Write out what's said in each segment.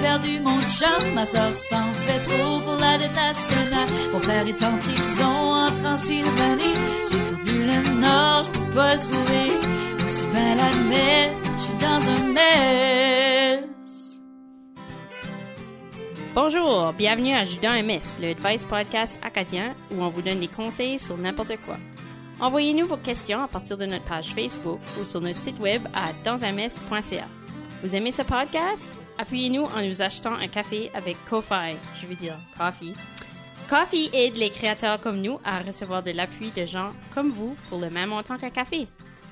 perdu mon chum, ma soeur s'en fait trop pour la dette nationale. Mon père est en prison en Transylvanie. J'ai perdu le nord, je peux pas le trouver. Aussi bien l'admettre, je suis dans un mess. Bonjour, bienvenue à Judas MS, le Advice Podcast acadien où on vous donne des conseils sur n'importe quoi. Envoyez-nous vos questions à partir de notre page Facebook ou sur notre site web à dansms.ca. Vous aimez ce podcast? Appuyez-nous en nous achetant un café avec Ko-Fi, je veux dire Coffee. Coffee aide les créateurs comme nous à recevoir de l'appui de gens comme vous pour le même montant qu'un café.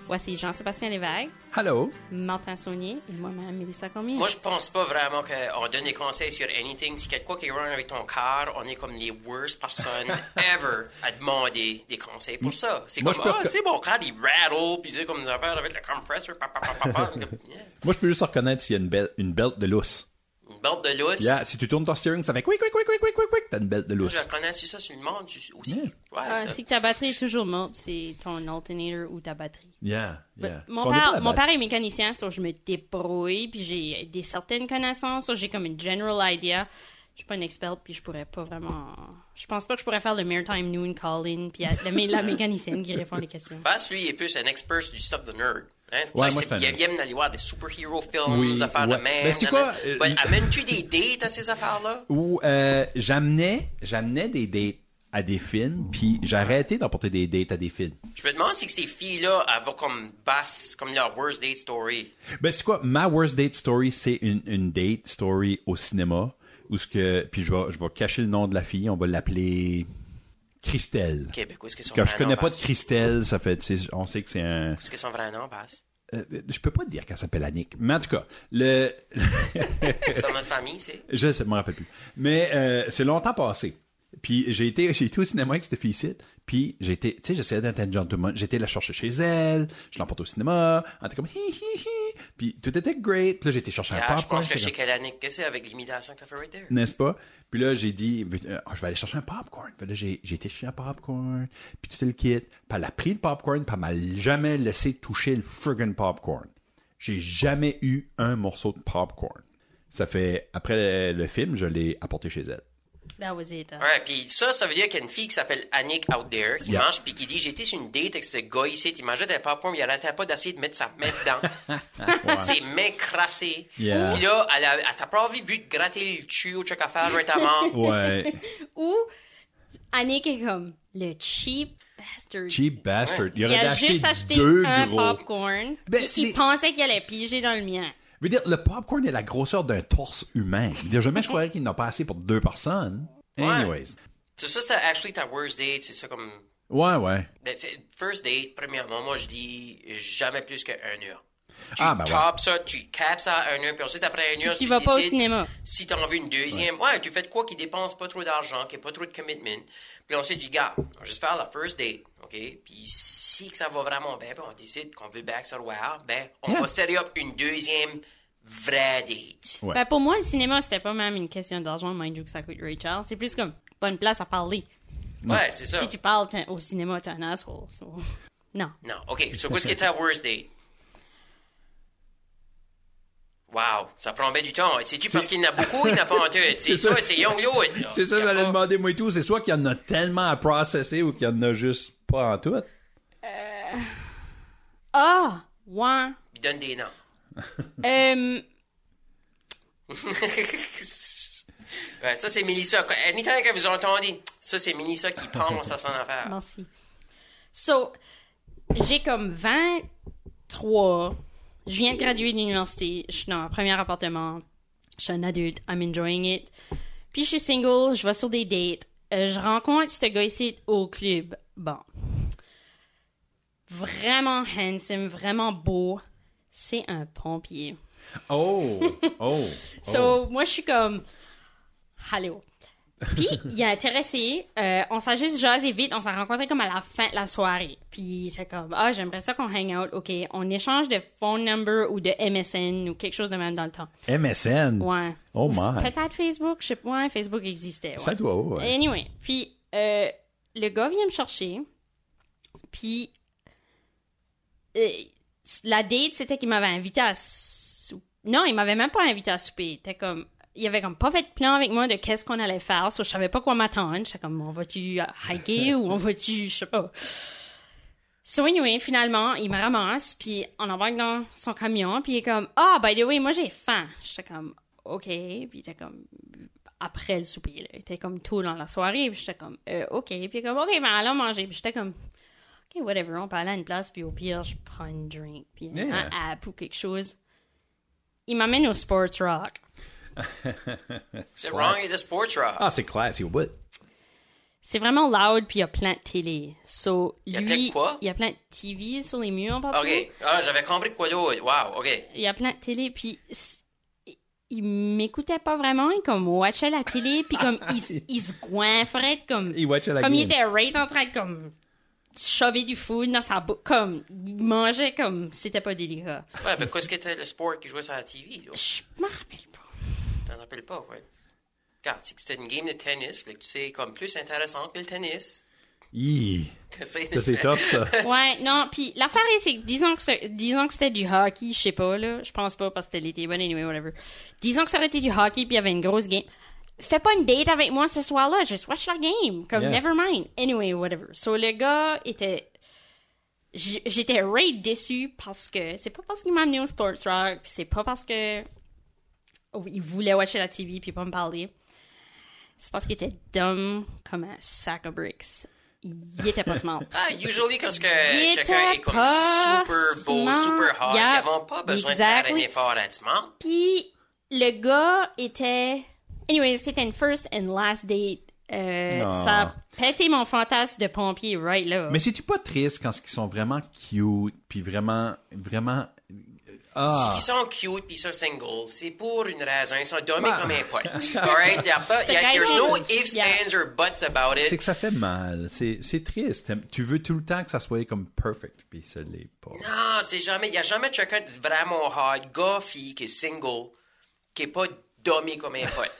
Voici Jean-Sébastien Lévesque, Hello. Martin Saunier et moi-même Mélissa Cormier. Moi, je pense pas vraiment qu'on donne des conseils sur anything. Si quelque chose qui est wrong avec ton car, on est comme les worst personnes ever à demander des conseils pour ça. C'est Moi, comme, je peux ah, tu sais, mon car, il rattle, puis c'est comme des affaires avec le compressor, pa, pa, pa, pa, pa. Comme, yeah. Moi, je peux juste reconnaître s'il y a une, belle, une belt de lousse. Une belt de lousse. Yeah, si tu tournes ton steering, ça fait quick, quick, quick, quick, quick, quick, quick, t'as une belt de lousse. je connais ça sur le monde aussi. Yeah. Ouais, Ah, ça. si ta batterie est toujours morte, c'est ton alternator ou ta batterie. Yeah, yeah. Mon, So, père, mon père est mécanicien, donc je me débrouille, puis j'ai des certaines connaissances, donc j'ai comme une general idea. Je suis pas une experte, puis je pourrais pas vraiment... Je pense pas que je pourrais faire le maritime noon call-in, puis la, mé- la mécanicienne qui répond les questions. Bass, lui, il est plus un expert du stuff de nerd. Hein? C'est Ouais, ça il aime aller voir des superhero films, Oui, des affaires ouais. de même. Ben, c'est quoi, euh, Ben, Amènes-tu des dates à ces affaires-là? Où euh, j'amenais, j'amenais des dates à des films, puis j'ai arrêté d'emporter des dates à des films. Je me demande si ces filles-là, elles vont comme basse, comme leur worst date story. Ben, c'est quoi? Ma worst date story, c'est une, une date story au cinéma, où ce que, puis je vais, je vais cacher le nom de la fille, on va l'appeler Christelle. Ok, ben, qu'est-ce que son je vrai nom, connais pas de? Christelle, ça fait, on sait que c'est un, Qu'est-ce que son vrai nom, Bass? euh, je peux pas te dire qu'elle s'appelle Annick, mais en tout cas, le, Son nom de famille, c'est? Je ne me rappelle plus. Mais euh, c'est longtemps passé. Puis j'ai été, j'ai été au cinéma avec cette fille-ci. Puis j'ai été, tu sais, j'essayais d'être un gentleman. J'étais la chercher chez elle. Je l'emporte au cinéma. Elle était comme hi hi hi. Puis tout était great. Puis là, j'ai été chercher un Ah, je popcorn. pense que je j'étais quelle année que c'est avec l'imitation que t'as fait right there. N'est-ce pas? Puis là, j'ai dit, euh, Ah, je vais aller chercher un popcorn. Puis là, j'ai, j'ai été chercher un popcorn. Puis tout le kit. Puis elle a pris le popcorn. Puis elle m'a jamais laissé toucher le friggin' popcorn. J'ai jamais eu un morceau de popcorn. Ça fait, après le, le film, je l'ai apporté chez elle. That was it. Ouais, puis ça, ça veut dire qu'il y a une fille qui s'appelle Annick out there, qui Yeah. mange, puis qui dit J'ai été sur une date avec ce gars ici, il mangeait des popcorn, il arrêtait pas d'essayer de mettre sa main dedans. Ses mains crassées. Yeah. Puis là, elle, a, elle t'a pas envie vu de gratter le cul au check affaire récemment. Ouais. Ou Annick est comme le cheap bastard. Cheap bastard. Il Il aurait a acheté juste acheté deux un gros. popcorn. Ben, c'est il les- pensait qu'il allait piger dans le mien. Je veux dire, le popcorn est la grosseur d'un torse humain. Je veux dire, jamais je croirais qu'il n'a pas assez pour deux personnes. Anyways. C'est ça, c'était actually ta worst date, c'est ça comme. Ouais, ouais. Ben, First date, premièrement, moi je dis jamais plus qu'un heure. Tu Ah, ben ouais. tapes ça, tu capes ça à un heure, puis ensuite après un heure, Tu vas pas au cinéma. Si t'en veux une deuxième, ouais. tu fais de quoi qui dépense pas trop d'argent, qui a pas trop de commitment. Puis ensuite, tu dis, gars, on va juste faire la first date, OK? Puis si que ça va vraiment bien, puis on décide qu'on veut back sur wow, ben, on Yeah. va set up une deuxième vraie date. Ouais. Ben, pour moi, le cinéma, c'était pas même une question d'argent, mind you, que ça coûte Rachel. C'est plus comme bonne place à parler. Ouais, c'est ça. Si tu parles au cinéma, t'es un asshole. so. Non. Non, OK. So, qu'est-ce qui est ta worst date? Wow, ça prend bien du temps. C'est-tu parce qu'il y en a beaucoup, il n'y en a pas en tout? C'est ça, c'est young. C'est ça, j'allais pas- demander, moi et tout. C'est soit qu'il y en a tellement à processer ou qu'il y en a juste pas en tout. Ah! ouais. Il donne des noms. Euh, Ouais, ça, c'est Mélissa. Anytime que vous entendez, ça, c'est Mélissa qui pense à son affaire. merci. So, j'ai comme 23. Je viens de graduer de l'université. Je suis dans un premier appartement. Je suis un adulte. I'm enjoying it. Puis je suis single. Je vais sur des dates. Euh, je rencontre ce gars ici au club. Bon. Vraiment handsome, vraiment beau. C'est un pompier. Oh! Oh! So, moi, je suis comme, allô? Puis, il a intéressé, euh, on s'est juste jasé vite, on s'est rencontrés comme à la fin de la soirée. Puis, c'est comme, ah, j'aimerais ça qu'on hang out, ok. On échange de phone number ou de MSN ou quelque chose de même dans le temps. MSN. Ouais. Oh my. Peut-être Facebook, je sais pas, ouais, Facebook existait. ouais. Ça doit, ouais. Anyway, puis euh, le gars vient me chercher, puis euh, la date, c'était qu'il m'avait invité à sou- Non, il m'avait même pas invité à souper. Il était comme, il avait comme pas fait de plan avec moi de qu'est-ce qu'on allait faire. So, je savais pas quoi m'attendre. J'étais comme, on va-tu hiker ou on va-tu, je sais pas. So anyway, finalement, il me ramasse, puis on embarque dans son camion, puis il est comme, ah, by the way, moi j'ai faim. J'étais comme, ok, puis il était comme, après le souper, là. Il était comme tôt dans la soirée, puis j'étais comme, euh, ok, puis il est comme, ok, ben allons manger, puis j'étais comme, ok, whatever, on peut aller à une place, puis au pire, je prends une drink, puis Yeah. un app ou quelque chose. Il m'amène au Sports Rock. C'est wrong? With the sports rock. Ah, c'est classy au bout. C'est vraiment loud, puis il y a plein de télé. So, y a lui, plein de quoi? il y a plein de TV sur les murs partout. OK. Ah, j'avais compris quoi d'autre. Wow, OK. Il y a plein de télé, puis il m'écoutait pas vraiment, il comme watchait la télé, puis comme il, il se goinfrait, comme, Il watchait la comme il game. était right en train de comme shover du food dans sa bouche, comme il mangeait comme c'était pas délicat. Ouais, mais qu'est-ce que c'était le sport qui jouait sur la TV, là? Je me rappelle pas. T'en rappelles pas, ouais. Regarde, c'est que c'était une game de tennis, fait que tu sais, comme plus intéressant que le tennis. Hi. Ça, c'est tough, ça. Ouais, non, puis l'affaire est, c'est que disons que, disons que c'était du hockey, je sais pas, là, je pense pas parce que c'était l'été, but anyway, whatever. Disons que ça aurait été du hockey puis il y avait une grosse game. Fais pas une date avec moi ce soir-là, just watch la game, comme Yeah. never mind. Anyway, whatever. So le gars était, j'étais right déçu parce que c'est pas parce qu'il m'a amené au Sports Rock, c'est pas parce que il voulait watcher la TV puis pas me parler. C'est parce qu'il était dumb comme un sack of bricks. Il était pas smart. Ah, usually, quand quelqu'un était est comme super beau, smart. super hot, Yeah, ils n'ont pas besoin de faire un exactly. effort à être smart. Puis le gars était. Anyway, c'était une first and last date. Euh, Ah. Ça a pété mon fantasme de pompier, right là. Mais c'est-tu pas triste quand ils sont vraiment cute, puis vraiment, vraiment... Ah, S'ils sont cute puis ils sont single, c'est pour une raison. Ils sont dommés Bah. comme un pote. Alright? Y a pas, y a, there's no ifs, Yeah. ands, or buts about c'est it. que ça fait mal. C'est c'est triste. Tu veux tout le temps que ça soit comme perfect, puis ça l'est pas. Non, c'est jamais, y a jamais quelqu'un de vraiment hot, gars, fille, qui est single, qui est pas dommé comme un pote.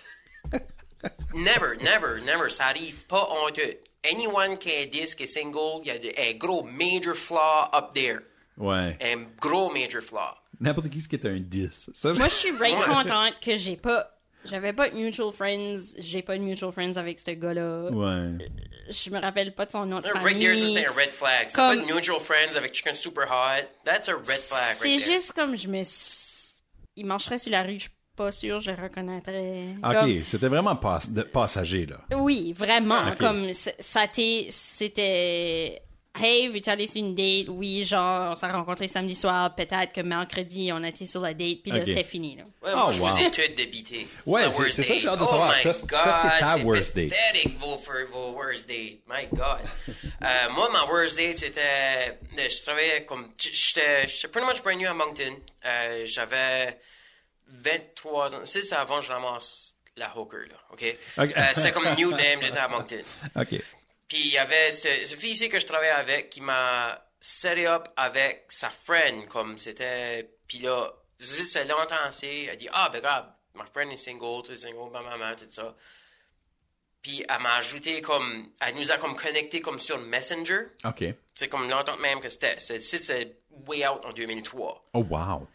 never, never, never. Ça arrive pas honteux. Anyone qui est 10 qui est single, il y a un gros major flaw up there. Ouais. Un gros major flaw. N'importe qui ce qui est un 10. Ça, Moi, je suis right Ouais. contente que j'ai pas. J'avais pas de mutual friends. J'ai pas de mutual friends avec ce gars-là. Ouais. Je me rappelle pas de son nom de Right there, famille. c'est un red flag. C'est Comme- pas de neutral friends avec quelqu'un de super hot. That's a red flag C'est right juste comme je me. suis- Il marcherait sur la rue, je suis pas sûre, je reconnaîtrais. OK, Comme- c'était vraiment pas, de, passager, là. Oui, vraiment. Ok. Comme ça c'était. Hey, veux-tu aller sur une date? Oui, genre, on s'est rencontrés samedi soir. Peut-être que mercredi, on était sur la date, puis là, c'était fini. Là. Ouais, moi, Oh, je wow. vous ai toutes débité. Ouais, c'est- c'est ça que j'ai hâte de date. savoir. Oh my Qu'est-ce- God, qu'est-ce que ta c'est worst date? pathetic, vos, vos worst date. My God. Euh, moi, ma worst date, c'était... euh, Je travaillais comme... J'étais j'étais pretty much brand new à Moncton. Euh, J'avais 23 ans. C'est ça avant que je ramasse la hooker, là, OK? Ok. Euh, c'est comme new name, j'étais à Moncton. OK. Puis il y avait ce, ce fille ici que je travaillais avec qui m'a set up avec sa friend, comme c'était. Puis là, c'est longtemps assez. Elle dit, ah, ben regarde, ma friend est single, tu es single, ma maman, tout ça. Puis elle m'a ajouté comme. Elle nous a comme connecté comme sur Messenger. OK. C'est comme longtemps même que c'était. C'est way out en 2003. Oh, wow.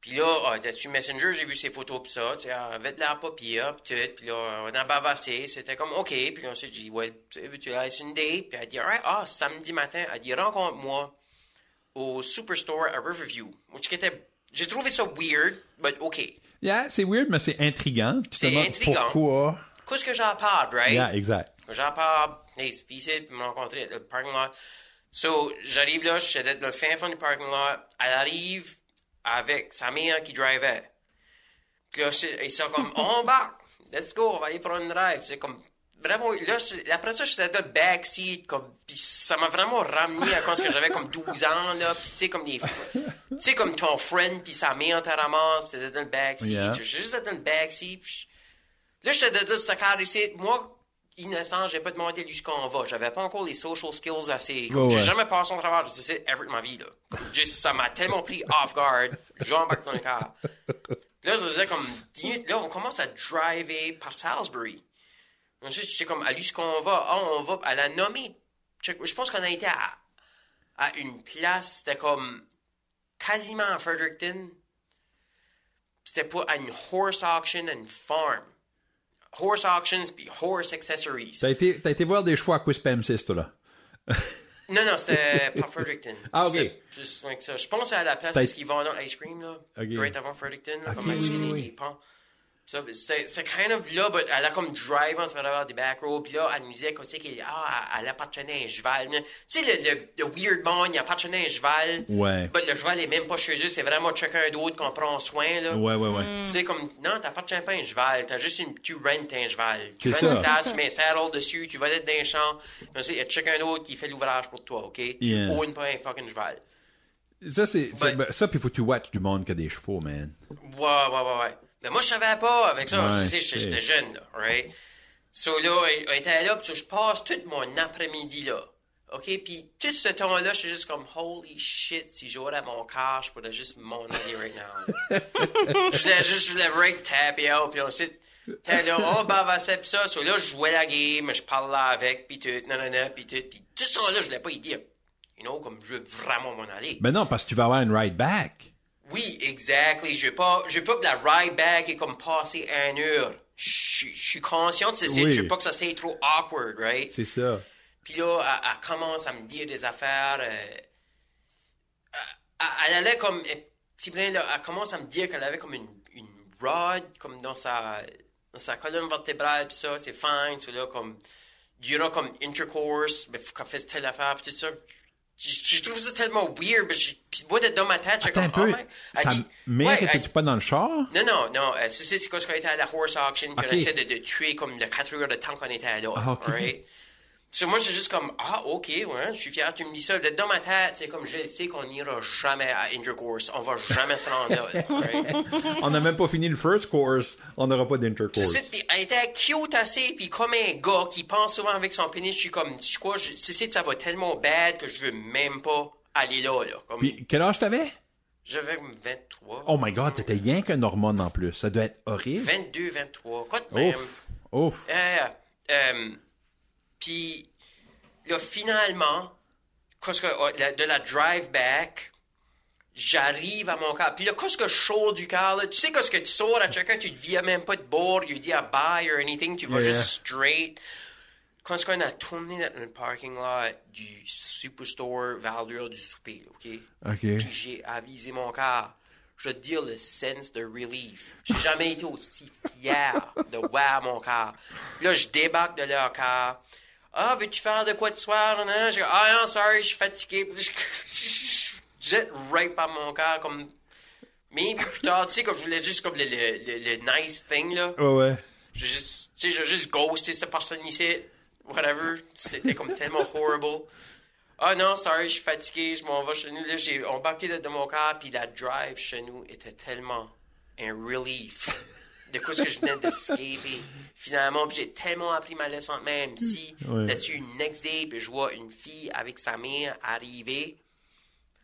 Puis là, ah, t'as-tu Messenger, j'ai vu ses photos pis ça, tu sais, elle avait de l'air pas pire, pis tout, pis là, on a bavassé, c'était comme, OK, puis on s'est dit, ouais, tu sais, sur une date? Puis elle dit, alright, ah, samedi matin, elle dit, rencontre-moi au Superstore à Riverview, j'ai trouvé ça weird, but OK. Yeah, c'est weird, mais c'est intriguant. Puis C'est intriguant. Pourquoi? Qu'est-ce que j'en parle, right? Yeah, exact. J'en parle, hey, c'est ici, puis me rencontrer le parking lot. So, j'arrive là, je suis dans le fin fond du parking lot. Elle arrive avec sa mère qui drivait. Puis là, ils sont comme, on embarque, let's go, on va aller prendre une drive. C'est comme, vraiment, là, après ça, j'étais dans le backseat, comme, puis ça m'a vraiment ramené à quand j'avais comme 12 ans, là, tu sais, comme des, tu sais, comme ton friend, puis sa mère te ramasse, t'étais dans le backseat. Yeah. J'étais juste dans le backseat, puis je- Là, j'étais de ce car ici. Moi, innocent, j'ai pas demandé lui ce qu'on va. J'avais pas encore les social skills assez. Comme, Ouais, J'ai jamais passé au travers de ça ever de ma vie, là. Juste, ça m'a tellement pris off guard. J'embarque dans le car. Là, ça faisait comme 10 minutes. Là, on commence à driver par Salisbury. Ensuite, j'étais comme, à lui ce qu'on va? Ah, on va. Elle a nommé. Je pense qu'on a été à, à une place, c'était comme quasiment à Fredericton. c'était pas à une horse auction une farm. Horse auctions puis horse accessories. T'as été, t'as été voir des choix à Quispam 6, toi, là? Non, non, c'était pas Fredericton. Ah, ok. C'est Juste like ça. Je pense à la place T'as- où ils vendent ice cream, là. Ok. Right avant Fredericton, là, Ok, comme oui, oui, oui. des ponts. Ça, c'est kind of là, but elle a comme drive en travers des back roads, puis là, elle nous disait aussi qu'elle ah, elle appartenait à un cheval. Tu sais, le, le, le weird man, il appartenait à un cheval. Ouais. But le cheval est même pas chez eux, c'est vraiment quelqu'un d'autre qu'on prend soin, là. Ouais, ouais, ouais. Tu sais, comme, non, t'appartiens pas à un cheval, t'as juste une, tu rentes un cheval. Tu rentes une place, tu mets un saddle dessus, tu vas être dans un champ, il y a quelqu'un d'autre qui fait l'ouvrage pour toi, OK? Tu Yeah. owns pas un fucking cheval. Ça, c'est, ben, ça, puis faut que tu watch du monde qui a des chevaux, man. Ouais, ouais, ouais, ouais. Mais moi, je savais pas avec ça. Ouais, je sais, je j'étais jeune, là, right? So là, on était là, puis je passe tout mon après-midi là. OK? Puis tout ce temps-là, j'étais juste comme, holy shit, si j'aurais mon car, je pourrais juste m'en aller right now. je voulais juste, je voulais right out, puis ensuite, t'es là, oh, bah, va, pis ça. So là, je jouais la game, je parlais avec, puis tout, nanana, puis tout. Puis tout ça là, je voulais pas y dire. You know, comme je veux vraiment m'en aller. Ben non, parce que tu vas avoir une ride back. Oui, exactly. Je veux pas, je veux pas que la ride back est comme passé un heure. Je je suis conscient de ceci. Oui. Je veux pas que ça soit trop awkward, right? C'est ça. Puis là, elle, elle commence à me dire des affaires. euh, elle, elle allait comme. Elle, elle commence à me dire qu'elle avait comme une, une rod, comme dans sa, dans sa colonne vertébrale, puis ça, c'est fine. So là, comme. Aura comme intercourse, mais faut qu'elle fasse telle affaire, puis tout ça. Je, je trouve ça tellement weird, mais je, puis moi, dans ma tête, j'ai Attends comme. un peu. oh my- Elle Ça dit- mais ouais, elle- pas dans le char? non, non, non. Euh, c'est c'est parce qu'on était à la horse auction, puis Ok. on essaie de, de tuer comme le 4 heures de temps qu'on était là. Ah, ok. right? So, moi, c'est juste comme, ah, ok, ouais, je suis fier, tu me dis ça. Dans ma tête, c'est comme, je sais qu'on n'ira jamais à intercourse. On va jamais se rendre là. right? On n'a même pas fini le first course. On n'aura pas C'est d'intercourse. ça, puis elle était cute assez, puis comme un gars qui pense souvent avec son pénis, je suis comme, tu sais quoi, je- c'est c'est ça va tellement bad que je veux même pas aller là, là. Comme, Puis, quel âge t'avais? j'avais 23. Oh my god, t'étais rien qu'un hormone en plus. Ça doit être horrible. 22, 23. Quoi de même? Ouf. Ouf. Euh, euh, puis là, finalement, que, la- de la drive back, j'arrive à mon car. Puis là, quand ce que je sors du car, là, tu sais, quand ce que tu sors à chacun, tu ne viens même pas de bord, tu dis à bye or anything, tu vas Yeah. juste straight. Quand qu'on a tourné dans le parking lot du Superstore vers l'heure du souper, OK? OK. Puis j'ai avisé mon car. Je veux te dire le sense de relief. J'ai jamais été aussi fier de voir mon car. Là, je débarque de leur car. Ah, veux-tu faire de quoi de soir? Non, non? Je ah non, sorry, je suis fatigué. Je, je, je jette right par mon car comme... Mais plus tard, tu sais, comme je voulais juste comme le, le, le, le nice thing, là. Ouais, ouais. J'ai juste, tu sais, j'ai juste ghosté cette personne ici. Whatever. C'était comme tellement horrible. Ah non, sorry, je suis fatigué, je m'en vais chez nous. Là, j'ai embarqué de, de mon car, puis la drive chez nous était tellement un relief de quoi ce que je venais. Finalement, puis j'ai tellement appris ma leçon, même si Ouais. là-dessus, une next day, puis je vois une fille avec sa mère arriver?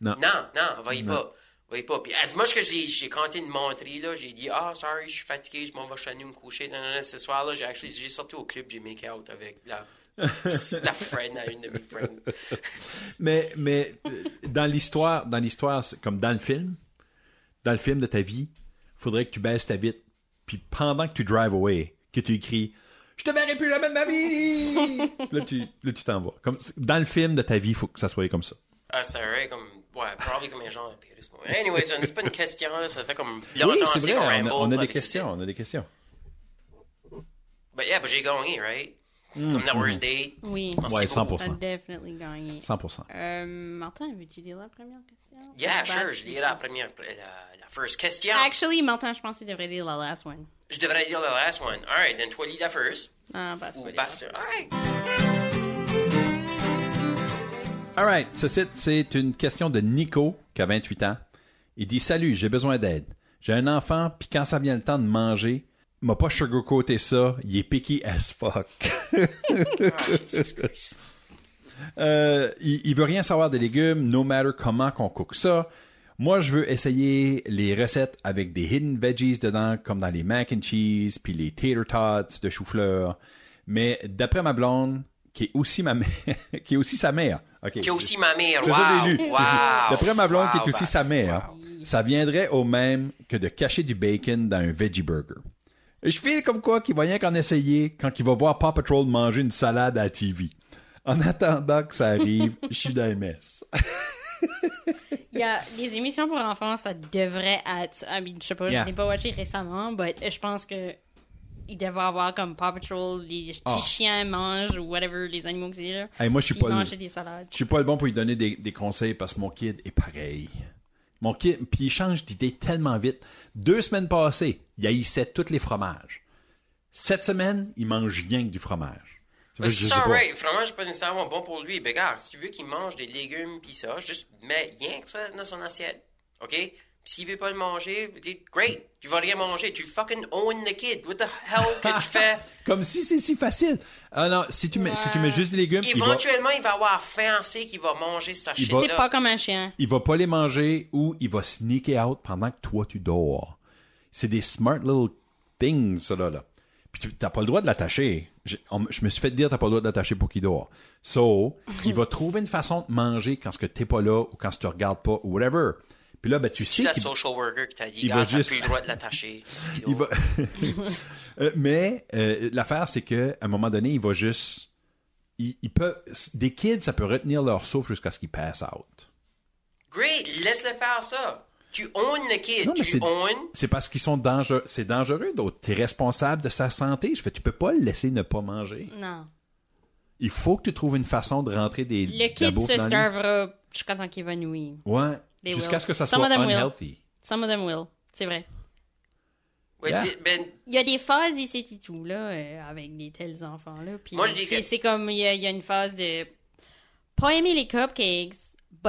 Non. Non, non, voyez pas. Voyez pas. Puis, as much que j'ai, j'ai compté une montrer, là, j'ai dit, ah, sorry, je suis fatigué, je m'en vais chez nous me coucher. Non, non, non, ce soir-là, j'ai actually, j'ai sorti au club, j'ai make out avec la, la friend à une de mes friends. Mais, mais euh, dans l'histoire, dans l'histoire, comme dans le film, dans le film de ta vie, faudrait que tu baisses ta vitre, puis pendant que tu drive away, que tu écris Je te verrai plus jamais de ma vie! là, tu là, tu t'en vas. Comme, dans le film de ta vie, il faut que ça soit comme ça. Ah, c'est vrai, comme, ouais, probably comme un genre de péris. Anyway, c'est pas une question, là, ça fait comme Oui, c'est vrai, on a, ramble on a des questions, on a des questions. But yeah, but j'ai gagné, right? Comme la worst date. Oui. Merci Ouais, beaucoup. 100%. T'as definitely gagné. 100%. Euh, Martin, veux-tu lire la première question? Yeah, Bah, sure, je lirai la première, la, la first question. Actually, Martin, je pense que tu devrais lire la last one. Je devrais dire la last one. Alright, then toi, lis la first. Ah, bah, Ou Bastard. Alright. Alright, ceci, c'est une question de Nico, qui a 28 ans. Il dit Salut, j'ai besoin d'aide. J'ai un enfant, puis quand ça vient le temps de manger, m'a pas sugarcoaté ça, il est picky as fuck. Ah. Euh, il, il veut rien savoir des légumes, no matter comment qu'on cook ça. Moi, je veux essayer les recettes avec des hidden veggies dedans, comme dans les mac and cheese, puis les tater tots de chou-fleur. Mais d'après ma blonde, qui est aussi ma mère, qui est aussi sa mère. Qui est aussi ma mère. C'est wow. ça que j'ai lu. Wow. C'est ça. D'après ma blonde, qui Wow, est aussi bah, sa mère. Ça viendrait au même que de cacher du bacon dans un veggie burger. Je file comme quoi qu'il va rien qu'en essayer quand il va voir Paw Patrol manger une salade à la TV. En attendant que ça arrive, je suis dans MS. Il y a les émissions pour enfants, ça devrait être. I mean, je sais pas, Yeah. je l'ai pas watché récemment, mais je pense que il devrait avoir comme Paw Patrol, les petits Ah. chiens mangent ou whatever, les animaux que c'est là. Hey, moi, je suis pas le- des salades. Je suis pas le bon pour lui donner des, des conseils parce que mon kid est pareil. Mon kid, puis il change d'idée tellement vite. Deux semaines passées, il haïssait tous les fromages. Cette semaine, il mange rien que du fromage. C'est ça, right. Fromage, c'est pas nécessairement bon pour lui. Ben, regarde, si tu veux qu'il mange des légumes pis ça, juste mets rien que ça dans son assiette. OK? S'il veut pas le manger, great. Tu vas rien manger. Tu fucking own the kid. What the hell que tu fais? Comme si c'est si facile. Ah non, si tu mets, si tu mets juste des légumes, il va, Éventuellement, il va avoir faim assez qu'il va manger sa Il shit C'est pas comme un chien. il va pas les manger ou il va sneaker out pendant que toi tu dors. C'est des smart little things, ça là. là. Puis tu t'as pas le droit de l'attacher. Je, me suis fait dire t'as pas le droit de l'attacher pour qu'il dort. So, il va trouver une façon de manger quand ce que t'es pas là ou quand tu te regardes pas ou whatever. Puis là, ben tu C'est sais la qu'il social worker qui t'a dit, il va juste- plus le droit de l'attacher. il va. Euh, mais euh, l'affaire, c'est que à un moment donné, il va juste. Il, il peut. Des kids, ça peut retenir leur souffle jusqu'à ce qu'ils passent out. Great, laisse-le faire ça. Tu own le kid. Non, mais tu c'est- own. C'est parce qu'ils sont dangereux. C'est dangereux d'autres. T'es responsable de sa santé. Je fais, tu peux pas le laisser ne pas manger. Non. Il faut que tu trouves une façon de rentrer des. Le kid se starvera jusqu'à temps qu'il évanouit. Ouais. They Jusqu'à ce que ça Some soit of them will. unhealthy. Some of them will. C'est vrai. Ouais, Yeah. ben, Il y a des phases ici et tout, là, euh, avec des tels enfants-là. Puis Moi, je dis c'est, que- c'est comme, il y, a, il y a une phase de pas aimer les cupcakes,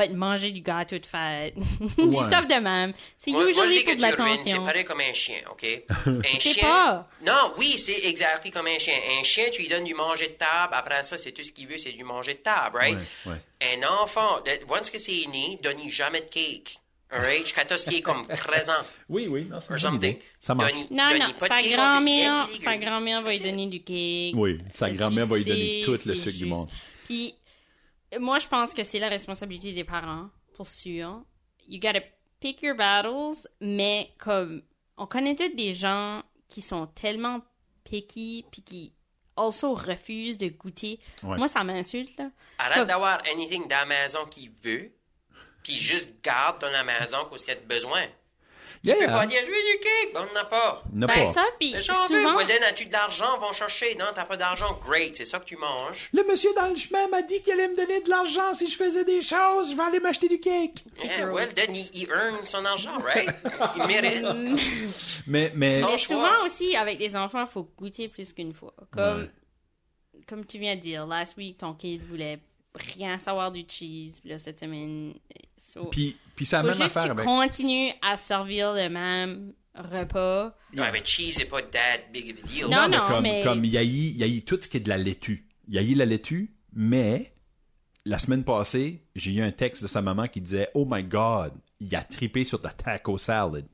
but manger du gâteau de fête. du Ouais. stuff de même. C'est moi, moi, je usually pour de tu ruines, c'est l'attention. pareil comme un chien, OK? Un chien. pas. Non, oui, c'est exactement comme un chien. Un chien, tu lui donnes du manger de table. Après ça, c'est tout ce qu'il veut, c'est du manger de table, right? Ouais, Un enfant, de- once que c'est né, donne-lui jamais de cake. All right? Jusqu'à tout ce qui est comme 13 ans. Oui, oui. Non, bonne something. Ça marche. Donne-lui- Non, donne-lui non, pas de sa grand-mère, sa grand-mère va lui donner du cake. Oui, sa grand-mère va lui donner tout le sucre du monde. Puis, moi, je pense que c'est la responsabilité des parents, pour sûr. You gotta pick your battles, mais comme, on connaît tous des gens qui sont tellement picky, puis qui also refusent de goûter. Ouais. Moi, ça m'insulte, là. Arrête Comme- d'avoir anything dans la maison qu'il veut, puis juste garde dans la maison parce qu'il a besoin. Yeah, Tu peux pas dire, je veux du cake, ben, on n'en a pas. N'a Ben, pas. ça, puis Les gens veulent, souvent... Walden, as-tu de l'argent? Vont chercher. Non, t'as pas d'argent. Great, c'est ça que tu manges. Le monsieur dans le chemin m'a dit qu'il allait me donner de l'argent si je faisais des choses. Je vais aller m'acheter du cake. Yeah, Walden, il, il earn son argent, right? il mérite. Mais, mais. Souvent aussi, avec les enfants, il faut goûter plus qu'une fois. Comme, comme tu viens de dire, last week, ton kid voulait rien savoir du cheese. Puis là, cette semaine, so, Puis, puis c'est la faut même juste affaire tu avec. continues à servir le même repas. Ouais, mais cheese, c'est pas that big of a deal. Non, mais non, comme, mais- comme il y a eu- il y a eu tout ce qui est de la laitue. Il y a eu la laitue, mais la semaine passée, j'ai eu un texte de sa maman qui disait Oh my God, il a tripé sur ta taco salad.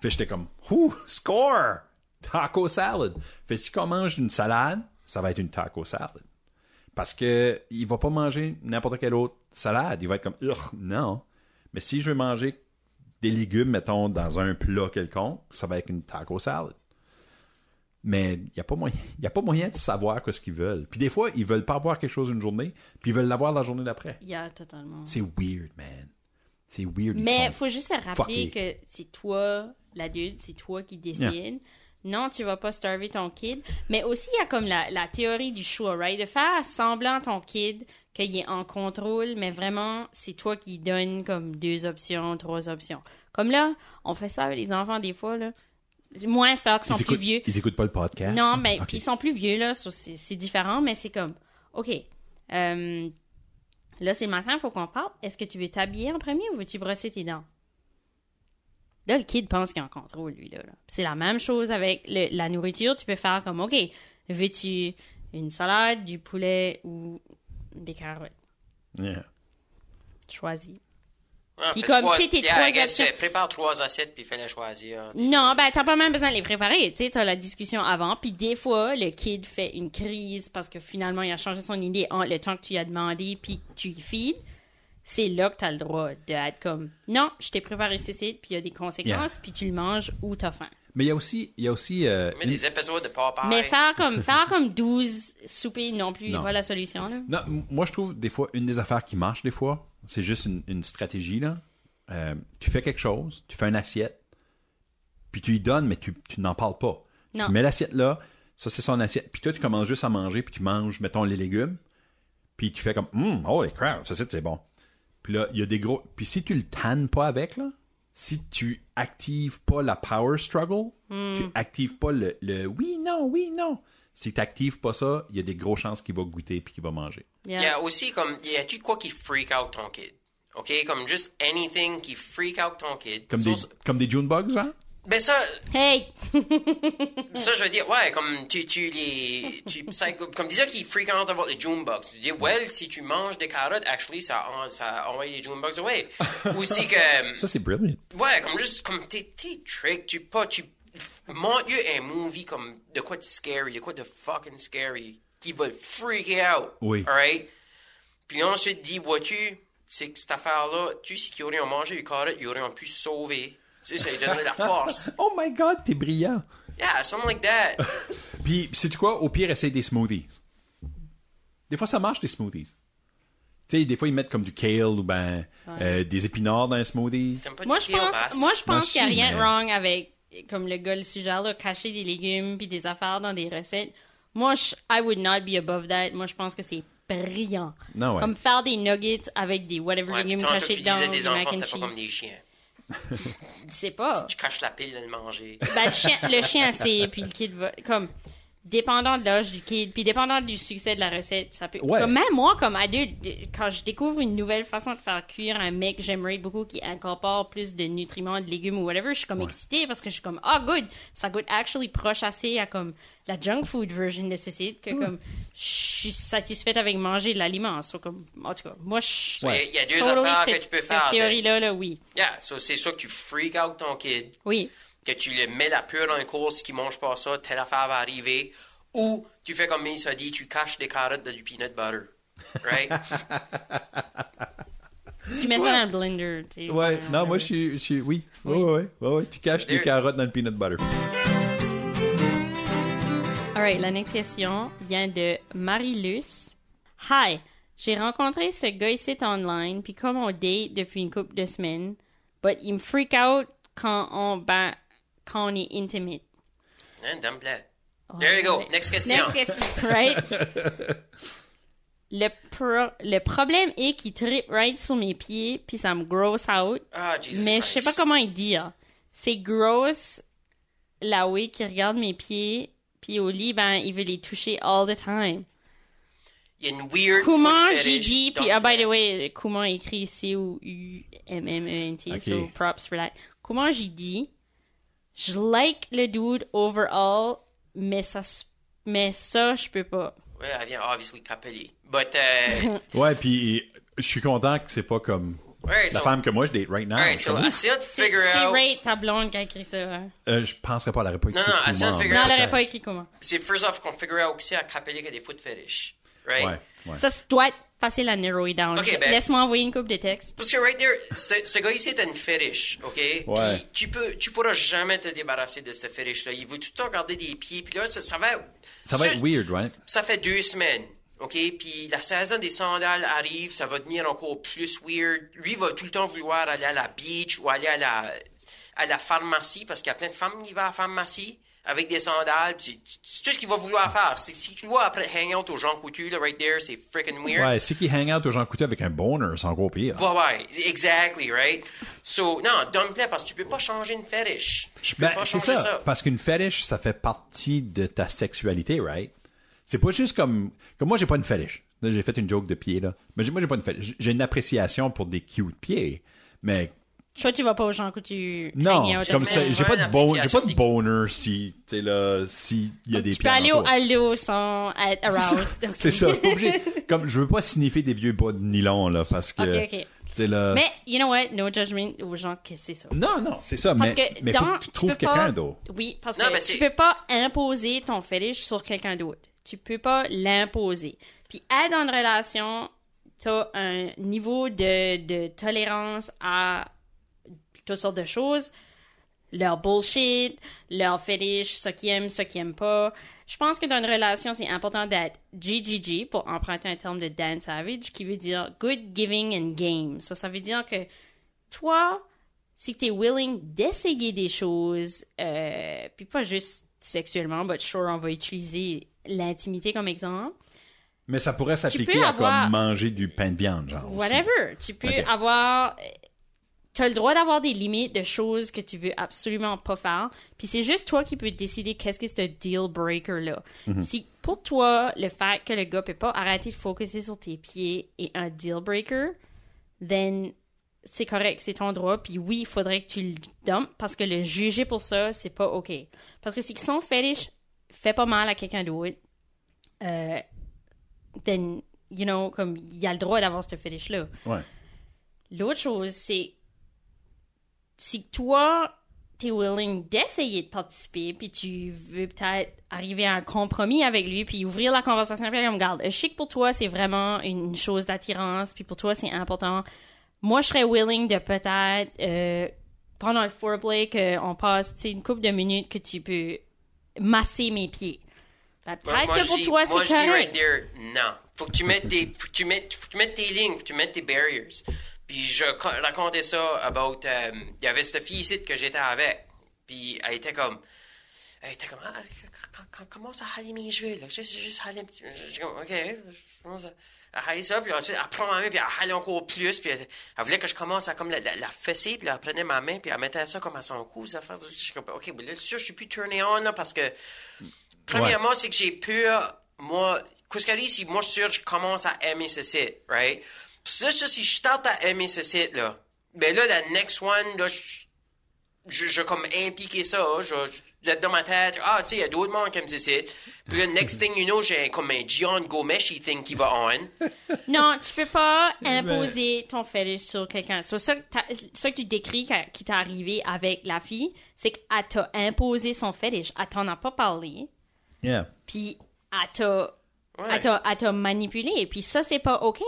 Fait j'étais comme Ouh, score! Taco salad. Fait si on mange une salade, ça va être une taco salad. Parce que il va pas manger n'importe quelle autre salade. Il va être comme Ugh, non. Mais si je veux manger des légumes, mettons, dans un plat quelconque, ça va être une taco salad. Mais il n'y a, pas moyen- y a pas moyen de savoir ce qu'ils veulent. Puis des fois, ils veulent pas avoir quelque chose une journée, puis ils veulent l'avoir la journée d'après. Yeah, totalement. C'est weird, man. C'est weird. Mais sont- faut juste se rappeler que c'est toi, l'adulte, c'est toi qui décide. Non, tu vas pas starver ton kid. Mais aussi, il y a comme la, la théorie du choix, right? De faire semblant à ton kid qu'il est en contrôle, mais vraiment, c'est toi qui donne comme deux options, trois options. Comme là, on fait ça avec les enfants des fois, là. Moins qui sont ils plus écoutent, vieux. Ils écoutent pas le podcast. Non, mais Ok. puis ils sont plus vieux, là, c'est différent, mais c'est comme, OK, euh, là, c'est le matin, il faut qu'on parle. Est-ce que tu veux t'habiller en premier ou veux-tu brosser tes dents? Là, le kid pense qu'il est en contrôle, lui, là. là. C'est la même chose avec le- la nourriture. Tu peux faire comme, OK, veux-tu une salade, du poulet ou des carottes? Yeah. Choisis. Ah, Puis comme, tu sais, tes yeah, trois options- Prépare trois assiettes, puis fais-les choisir. Non, ben t'as pas même besoin de les préparer. Tu sais, t'as la discussion avant. Puis des fois, le kid fait une crise parce que finalement, il a changé son idée en le temps que tu lui as demandé puis que tu lui files. C'est là que t'as le droit de être comme, non, je t'ai préparé ceci, puis il y a des conséquences, puis tu le manges ou t'as faim. Mais il y a aussi, y a aussi euh, Mais une- des épisodes de Popeye. Mais faire comme, faire comme 12 soupers non plus, Non. pas la solution, là. Non, moi, je trouve des fois, une des affaires qui marche des fois, c'est juste une, une stratégie. Là. Euh, tu fais quelque chose, tu fais une assiette, puis tu y donnes, mais tu, tu n'en parles pas. Non. Tu mets l'assiette là, ça c'est son assiette, puis toi tu commences juste à manger, puis tu manges, mettons, les légumes, puis tu fais comme, hum, oh les crap, ça c'est c'est bon. Puis là, il y a des gros. Puis si tu le tannes pas avec, là, si tu actives pas la power struggle, tu actives pas le, le oui, non, oui, non. Si tu actives pas ça, il y a des grosses chances qu'il va goûter puis qu'il va manger. Yeah. Il y a aussi comme, y a-tu quoi qui freak out ton kid? OK? Comme juste anything qui freak out ton kid. Comme, des, comme des June bugs, hein? Ben ça, Hey! ça je veux dire, ouais, comme tu, tu les, tu, ça- comme disait qui freak out about les June bugs. Tu dis, well, si tu manges des carottes, actually, ça, ça envoie les June bugs away. Ou si que, Ça, c'est brilliant. ouais, comme juste, comme t'es, t'es trick, tu pas, tu, montre un movie comme de quoi de scary, de quoi de fucking scary, qui va le freaker out. Oui. Alright? Puis ensuite, dis, vois-tu, c'est que cette affaire-là, tu sais qu'ils auraient mangé les carottes, ils auraient pu se sauver. Tu sais, ça lui donnerait la force. Oh my god, t'es brillant. Yeah, something like that. Puis, sais-tu quoi? Au pire, essaye des smoothies. Des fois, ça marche, des smoothies. Tu sais, des fois, ils mettent comme du kale ou ben euh, des épinards dans les smoothies. Moi, je pense, moi, je pense qu'il n'y a rien de mais- wrong avec, comme le gars le suggère, là, cacher des légumes puis des affaires dans des recettes. Moi, je, I would not be above that. Moi, je pense que c'est brillant. Non, ouais. Comme faire des nuggets avec des whatever Ouais, légumes cachés tu dedans, des enfants, c'était pas comme des chiens. Je sais pas. Tu caches la pile de le manger. Ben, le chien, le chien c'est, puis le kid va, comme, dépendant de l'âge du kid, puis dépendant du succès de la recette, ça peut, Ouais. comme même moi, comme adulte, quand je découvre une nouvelle façon de faire cuire un mec que j'aimerais beaucoup qui incorpore plus de nutriments, de légumes ou whatever, je suis comme excitée parce que je suis comme, oh good, ça goûte actually proche assez à comme la junk food version de ceci, que comme, je suis satisfaite avec manger de l'aliment. So, comme, en tout cas, moi, je, Ouais. Il y a deux affaires que cette- tu peux cette faire. théorie-là, là, oui. Yeah, so c'est ça que tu freak out ton kid. Oui. Que tu le mets la pure dans une course qui mange pas ça, telle affaire va arriver. Ou tu fais comme Mélissa a dit, tu caches des carottes dans du peanut butter. Right? Tu mets ça dans le blender, tu sais. Ouais, non, moi, je suis. je suis- oui. Ouais, ouais, ouais, ouais. Tu caches des carottes dans le peanut butter. Alright, la next question vient de Marie-Luce. Hi, j'ai rencontré ce gars ici online, puis comme on date depuis une couple de semaines, but il me freak out quand on, ben, quand on est intimate. hein, dame blanc. There you go. Next question. Next question, right? le, pro- le problème est qu'il tripe right sur mes pieds, puis ça me gross out. Ah, Jesus Mais je sais pas comment il dire. C'est gross la way qu'il regarde mes pieds, puis au lit, ben, il veut les toucher all the time. Il y a une weird Comment j'ai dit, puis ah, le by the way, comment écrit C-O-U-M-M-E-N-T, Ok. so props for that. Comment j'ai dit, je like le dude overall, mais ça, mais ça, je peux pas. Ouais, elle vient obviously capeler. But, euh, Ouais, puis je suis content que c'est pas comme ouais, la so, femme que moi je date right now. alright, so essayons de C'est figure c'est out. Ray, ta blonde, qui a écrit ça. hein. Euh, je penserais pas, elle aurait pas écrit Non, non, de mais figure Non, out elle aurait pas écrit comment. C'est first off qu'on figure out aussi à capeler qu'il y a des foot fetish. Right? Ouais, ouais. Ça ça doit être facile à narrow down. Ok, Je- ben- Laisse-moi envoyer une coupe de textes. Parce que right there, ce, ce gars ici est une fétiche, OK? Ouais. Puis tu peux, tu pourras jamais te débarrasser de ce fétiche-là. Il veut tout le temps regarder des pieds, puis là, ça, ça va... Ça va être weird, right? Ça fait deux semaines, OK? Puis la saison des sandales arrive, ça va devenir encore plus weird. Lui va tout le temps vouloir aller à la beach ou aller à la, à la pharmacie, parce qu'il y a plein de femmes qui vont à la pharmacie avec des sandales. C'est tout ce qu'il va vouloir faire. C'est- Si tu vois après hang out aux gens coutus, là, right there, c'est freaking weird. Ouais, c'est qu'il hang out aux gens coutus avec un boner, c'est encore pire. Ouais, ouais, exactly, right? So, non, donne-le parce que tu peux pas changer une fétiche. Tu peux Ben, pas c'est changer ça, ça. parce qu'une fetish, ça fait partie de ta sexualité, right? C'est pas juste comme... Comme moi, j'ai pas une fetish. Là, j'ai fait une joke de pied, là. Mais moi, j'ai pas une fetish. J'ai une appréciation pour des cute pieds, mais Toi, tu vas pas aux gens que tu. non, comme ça, j'ai pas de bon, j'ai pas de boner si, tu sais là, si il y a des Tu pieds peux aller au. Aldo sans être aroused. C'est ça, c'est pas obligé. Comme je veux pas signifier des vieux bas de nylon là parce que Ok, ok. tu sais, là. Mais, you know what? No judgment aux gens que c'est ça. Non, non, c'est ça, Parce mais que mais dans, faut que tu trouves peux quelqu'un pas- d'autre. Oui, parce Non, que tu c'est- peux pas imposer ton fétiche sur quelqu'un d'autre. Tu peux pas l'imposer. Puis être dans une relation, t'as un niveau de, de tolérance à toutes sortes de choses. Leur bullshit, leur fétiche, ce qu'ils aiment, ce qu'ils aiment pas. Je pense que dans une relation, c'est important d'être GGG, pour emprunter un terme de Dan Savage, qui veut dire good giving and game. Ça, ça veut dire que toi, si tu es willing d'essayer des choses, euh, puis pas juste sexuellement, but sure, on va utiliser l'intimité comme exemple. Mais ça pourrait s'appliquer à avoir- comme manger du pain de viande, genre. aussi. Whatever. Tu peux avoir. Tu as le droit d'avoir des limites de choses que tu veux absolument pas faire. Puis c'est juste toi qui peux décider qu'est-ce que c'est un deal breaker là. Mhm. Si pour toi, le fait que le gars peut pas arrêter de focuser sur tes pieds est un deal breaker, then c'est correct, c'est ton droit. Puis oui, il faudrait que tu le dumpes parce que le juger pour ça, c'est pas OK. Parce que si son fétiche fait pas mal à quelqu'un d'autre, euh, then, you know, comme il a le droit d'avoir ce. Ouais. L'autre chose, c'est si toi, t'es willing d'essayer de participer, puis tu veux peut-être arriver à un compromis avec lui, puis ouvrir la conversation, puis comme, regarde, je sais que pour toi, c'est vraiment une chose d'attirance, puis pour toi, c'est important. Moi, je serais willing de peut-être, euh, pendant le foreplay, qu'on passe, tu une couple de minutes que tu peux masser mes pieds. Ben, Moi, Peut-être moi, que pour toi, moi, c'est je dis right correct. there, non. Faut que tu mettes des, faut que tu mettes, faut que tu mettes tes lignes, faut que tu mettes tes barriers. Puis je co- racontais ça about, euh, il y avait cette fille ici que j'étais avec. Puis elle était comme, elle était comme, ah, commence à haler mes cheveux, là? Juste, juste haler un petit, je suis comme, ok, je commence à, haler ça, puis ensuite, elle prend ma main, puis elle hale encore plus, puis elle, elle voulait que je commence à comme la, la, la fesser, puis elle prenait ma main, puis elle mettait ça comme à son cou, ça fait, je suis comme, ok, ben là, sûr, je suis plus turné on, là, parce que, Premièrement, c'est que j'ai peur, moi, qu'est-ce si moi, je suis sûr, je commence à aimer ce site, right? Puis là, ça, si je starte à aimer ce site, là, ben là, la next one, là, je, je, je comme impliquer ça, je, je là, dans ma tête, ah, tu sais, il y a d'autres monde qui aiment ce site. Puis là, next thing you know, j'ai comme un Gian Gomeshi thing qui va on. Non, tu peux pas imposer ton fétiche sur quelqu'un. So, ça, que t'as- ça que tu décris qui t'est arrivé avec la fille, c'est qu'elle t'a imposé son fétiche. Elle t'en a pas parlé, Yeah. puis elle t'a... Ouais. Elle t'a- manipulé, puis ça, c'est pas OK.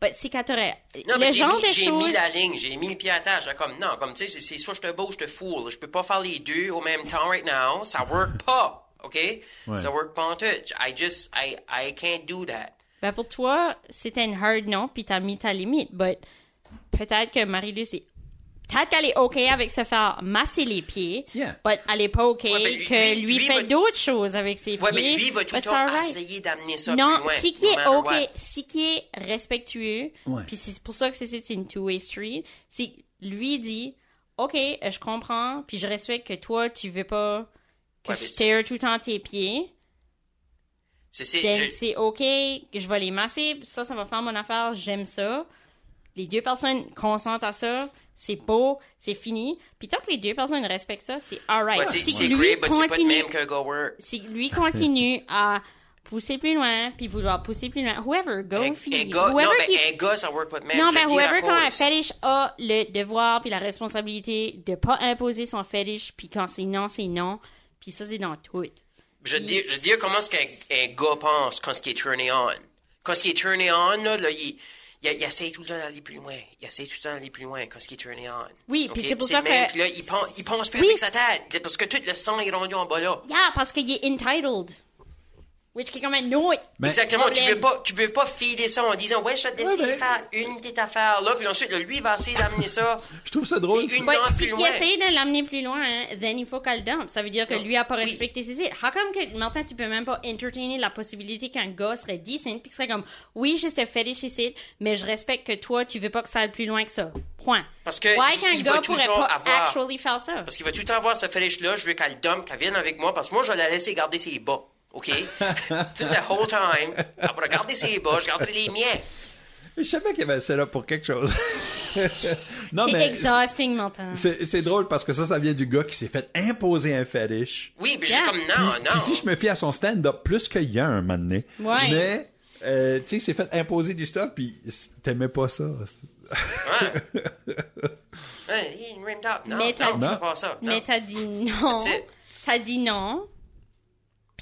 Mais c'est qu'elle t'aurait... Non, Le mais j'ai genre mis, de j'ai choses... mis la ligne, j'ai mis le pied à terre. J'ai comme, non, comme, tu sais, c'est- c'est soit je te ou je te foule. Je peux pas faire les deux au même temps right now. Ça work pas, OK? Ça work pas en tout. I just, I, I can't do that. Ben pour toi, c'était une hard non, puis t'as mis ta limite. But peut-être que Marie-Luce est... Peut-être qu'elle est OK avec se faire masser les pieds, Yeah. but elle est pas OK Ouais, lui- que lui- lui, lui fait va- d'autres choses avec ses Ouais, pieds. mais lui, va tout le temps essayer d'amener ça Non, plus loin. si qui est OK, what. si qui est respectueux, Ouais. puis c'est pour ça que c'est c'est une two-way street, c'est lui dit OK, euh, je comprends, puis je respecte que toi, tu veux pas que Ouais, je mais stare tout le temps tes pieds. C'est, Ben, je- c'est OK que je vais les masser. Ça, ça va faire mon affaire. J'aime ça. Les deux personnes consentent à ça. C'est beau. C'est fini. Puis tant que les deux personnes respectent ça, c'est alright. ouais, c'est, lui great, continue, si lui continue à pousser plus loin, puis vouloir pousser plus loin, whoever, go Un, fille. un gars, whoever non, mais qui- un gars, ça work pas de même. non, mais la whoever, quand un fétiche a le devoir puis la responsabilité de pas imposer son fétiche, puis quand c'est non, c'est non. Puis ça, c'est dans tout. Je dis, je dis comment est-ce qu'un un gars pense quand ce qui est turné on. Quand ce qui est turné on, là, là, il, il, il essaie tout le temps d'aller plus loin. Il essaie tout le temps d'aller plus loin quand ce qui est turné on. Oui, puis Ok? c'est pour Puis ça même que- là, il pense, il pense plus Oui. avec sa tête. Parce que tout le sang est rendu en bas là. Yeah, parce qu'il est entitled. Which qui est comme un. Ben, Exactement, tu veux pas, tu veux pas filer ça en disant, ouais, je vais te laisser Ouais, ben- faire une petite affaire là, puis ensuite, là, lui, il va essayer d'amener ça. Je trouve ça drôle. Une But dent si plus il loin. essaie de l'amener plus loin, hein, then il faut qu'elle dump. Ça veut dire que lui a pas Oui. respecté ses idées. How come que, Martin, tu peux même pas entertainer la possibilité qu'un gars serait decent puis qu'il serait comme, oui, j'ai ce fétiche ici, mais je respecte que toi, tu veux pas que ça aille plus loin que ça. Point. Parce que Why il- qu'un gars tout le pourrait temps pas avoir- actually faire ça? Parce qu'il va tout le temps avoir ce fétiche-là, je veux qu'elle dump, qu'elle vienne avec moi, parce que moi, je vais la laisser garder ses bas. OK? Tout le whole time, elle va garder ses bas, je garderai les miens. Je savais qu'il y avait ça là pour quelque chose. non, C'est mais exhausting, Martin. c'est c'est drôle parce que ça, ça vient du gars qui s'est fait imposer un fétiche. Oui, je Yeah. suis comme, non, Puis, non. puis si je me fie à son stand-up, plus qu'il y a un moment donné. Ouais. Mais, euh, tu sais, il s'est fait imposer du stuff, puis t'aimais pas ça. Ouais. Ouais, il rimmed up. Non, Mais t'as non, dit- fais pas ça. Non. Mais t'as dit non. T'as dit non.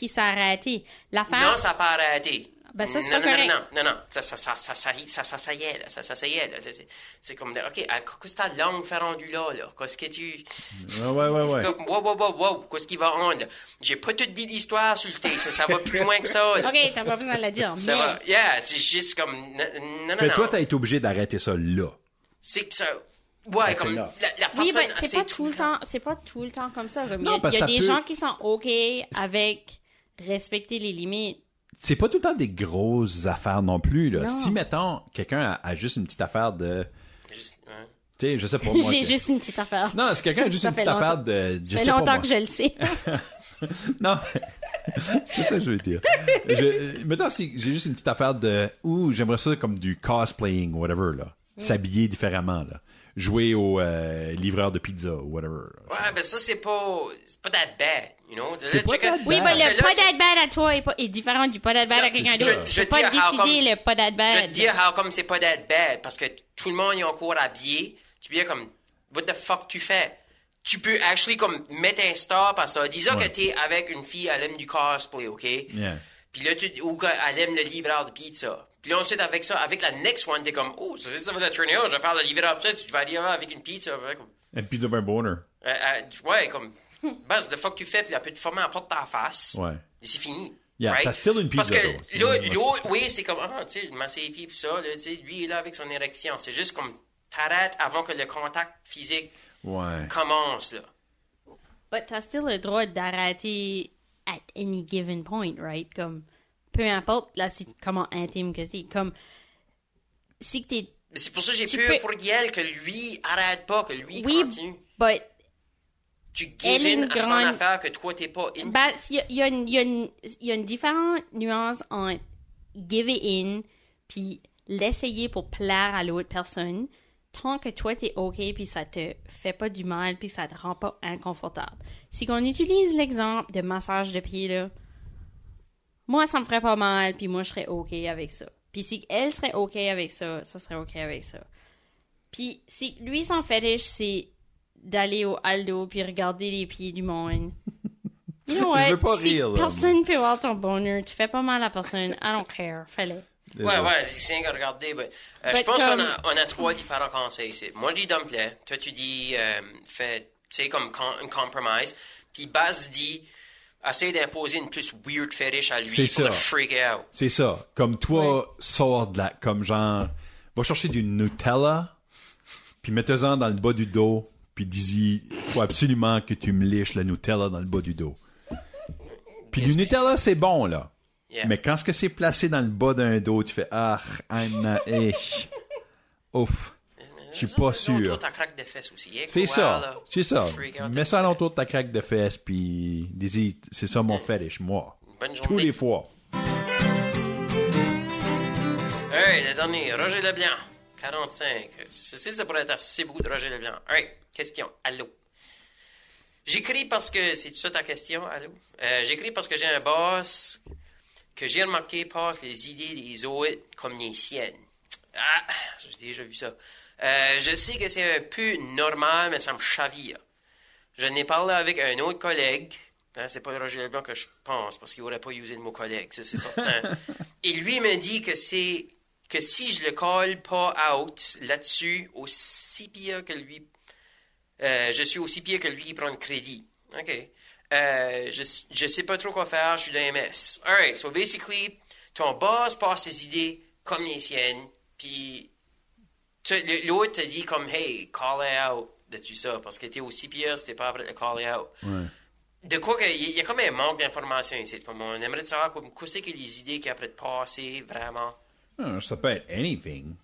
Puis ça a arrêté. L'affaire. Non, ça n'a pas arrêté. Ben, ça, c'est non, pas non, correct. non, non, non, non, ça, ça, ça, ça, ça, ça, ça, ça y est, là, ça, ça, ça y est, là. C'est- c'est- C'est comme, OK, qu'est-ce que ta langue fait rendu là, là? Qu'est-ce que tu... Ouais, ouais, ouais, ouais. Comme, wow, wow, wow, wow, qu'est-ce qui va rendre? J'ai pas tout dit l'histoire sur le stage, ça, ça va plus loin que ça, là. OK, t'as pas besoin de la dire. Ça mais... va, yeah, c'est juste comme, non, non, non, Fait non. toi, t'as été obligé d'arrêter ça là. C'est que ça, ouais, c'est comme, la, là. la Oui, mais c'est essaie pas tout le temps, c'est pas tout le temps comme ça. Comme Non, il y a, parce y a des peut- gens qui sont OK avec respecter les limites. C'est pas tout le temps des grosses affaires non plus, là. Non. Si, mettons, quelqu'un a, a juste une petite affaire de. Juste, hein. Tu sais, je sais pas moi. J'ai que- juste une petite affaire. Non, si quelqu'un a juste Ça une petite affaire de. Je Ça fait sais pas longtemps moi. que je le sais. Non, c'est pas ça que je veux dire. Je, mettons, si j'ai juste une petite affaire de. Ouh, j'aimerais ça comme du cosplaying, whatever, là. Mm. S'habiller différemment, là. Jouer au euh, livreur de pizza, ou whatever. Ouais, ben ça, c'est pas, c'est pas that bad, you know? C'est pas that Oui, bad. mais le là, pas that bad à toi est, pas- est différent du pas that bad à quelqu'un d'autre. Je- je pas dis décider come- le pas that Je bad. vais te dire how comme c'est pas that bad, parce que tout le monde est encore habillé. Tu viens comme, what the fuck tu fais? Tu peux actually comme mettre un stop à ça. Disons Ouais. que t'es avec une fille, elle aime du cosplay, ok? Yeah. Puis là, tu, ou qu'elle aime le livreur de pizza. Puis ensuite, avec ça, avec la next one, t'es comme, oh, ça, ça va être traîner, oh, je vais faire le livreur de pizza, tu vas arriver avec une pizza. ouais, comme, Et puis de un bonheur. euh, euh, ouais, comme, base de fuck tu fais, puis elle peut te former à porte ta face. Ouais. Et c'est fini. Yeah, right? t'as still une Parce pizza, que though. là, C'est- oui, c'est comme, ah, tu sais, masser les pieds, puis ça, là, tu sais, lui, il est là avec son érection. C'est juste comme, t'arrêtes avant que le contact physique Ouais. commence, là. But t'as still le droit d'arrêter at any given point, right? Comme, peu importe là, c'est comment intime que c'est. Comme, si que t'es... Mais c'est pour ça que j'ai peur peux- pour Gaël que lui arrête pas, que lui Oui, continue. but Tu give in une à son grande- affaire que toi, t'es pas in. Ben, il y y y a une- il y a une différente nuance entre give in puis l'essayer pour plaire à l'autre personne tant que toi t'es ok puis ça te fait pas du mal puis ça te rend pas inconfortable. Si qu'on utilise l'exemple de massage de pied là, moi ça me ferait pas mal puis moi je serais ok avec ça. Puis si elle serait ok avec ça, ça serait ok avec ça. Puis si lui son fétiche c'est d'aller au Aldo puis regarder les pieds du monde. You know what? Je veux pas si rire, là, personne peut voir ton bonheur, tu fais pas mal à personne. I don't care. Fais-le. Ouais, ouais, c'est rien à regarder. mais, euh, je pense comme- qu'on a, on a trois différents conseils ici. Moi, je dis dumplet. Toi, tu dis, euh, fais, tu sais, comme com- un compromise. Puis Baz dit, essaye d'imposer une plus weird fetish à lui C'est pour ça. le freak out. C'est ça. Comme toi, sors de la. Comme genre. Va chercher du Nutella, puis mets-en dans le bas du dos, puis dis-y, faut absolument que tu me liches le Nutella dans le bas du dos. Puis du Nutella, c'est bon, là. Yeah. Mais quand ce que c'est placé dans le bas d'un dos, tu fais Ah, I'm not ish. Ouf. Je suis pas sûr. Eh, C'est ça. C'est ça. Mets ça autour de ta craque de fesses, puis dis-y, c'est ça mon fetish, moi. Tous les fois. Hey, le dernier, Roger Leblanc, 45. Ceci, ça pourrait être assez beaucoup de Roger Leblanc. Alright, question. Allô? J'écris parce que. C'est ça ta question, allô? Euh, J'écris parce que j'ai un boss que j'ai remarqué passe les idées des autres comme les siennes. Ah, j'ai déjà vu ça. Euh, je sais que c'est un peu normal, mais ça me chavire. Je n'ai parlé avec un autre collègue. Hein, c'est pas Roger Leblanc que je pense, parce qu'il n'aurait pas usé le mot collègue, ça c'est certain. Et lui me dit que c'est que si je le colle pas out là-dessus, aussi pire que lui, euh, je suis aussi pire que lui qui prend le crédit. OK. Euh, je, je sais pas trop quoi faire, je suis dans MS. Alright, so basically, ton boss passe ses idées comme les siennes, puis l'autre te dit comme, hey, call it out de tout ça, parce que t'es aussi pire si t'es pas prêt à le call it out. De quoi que, il y, a comme un manque d'informations ici. Comme on aimerait savoir comme, quoi c'est que les idées qui après de passer, vraiment? Ah, Ça peut être anything.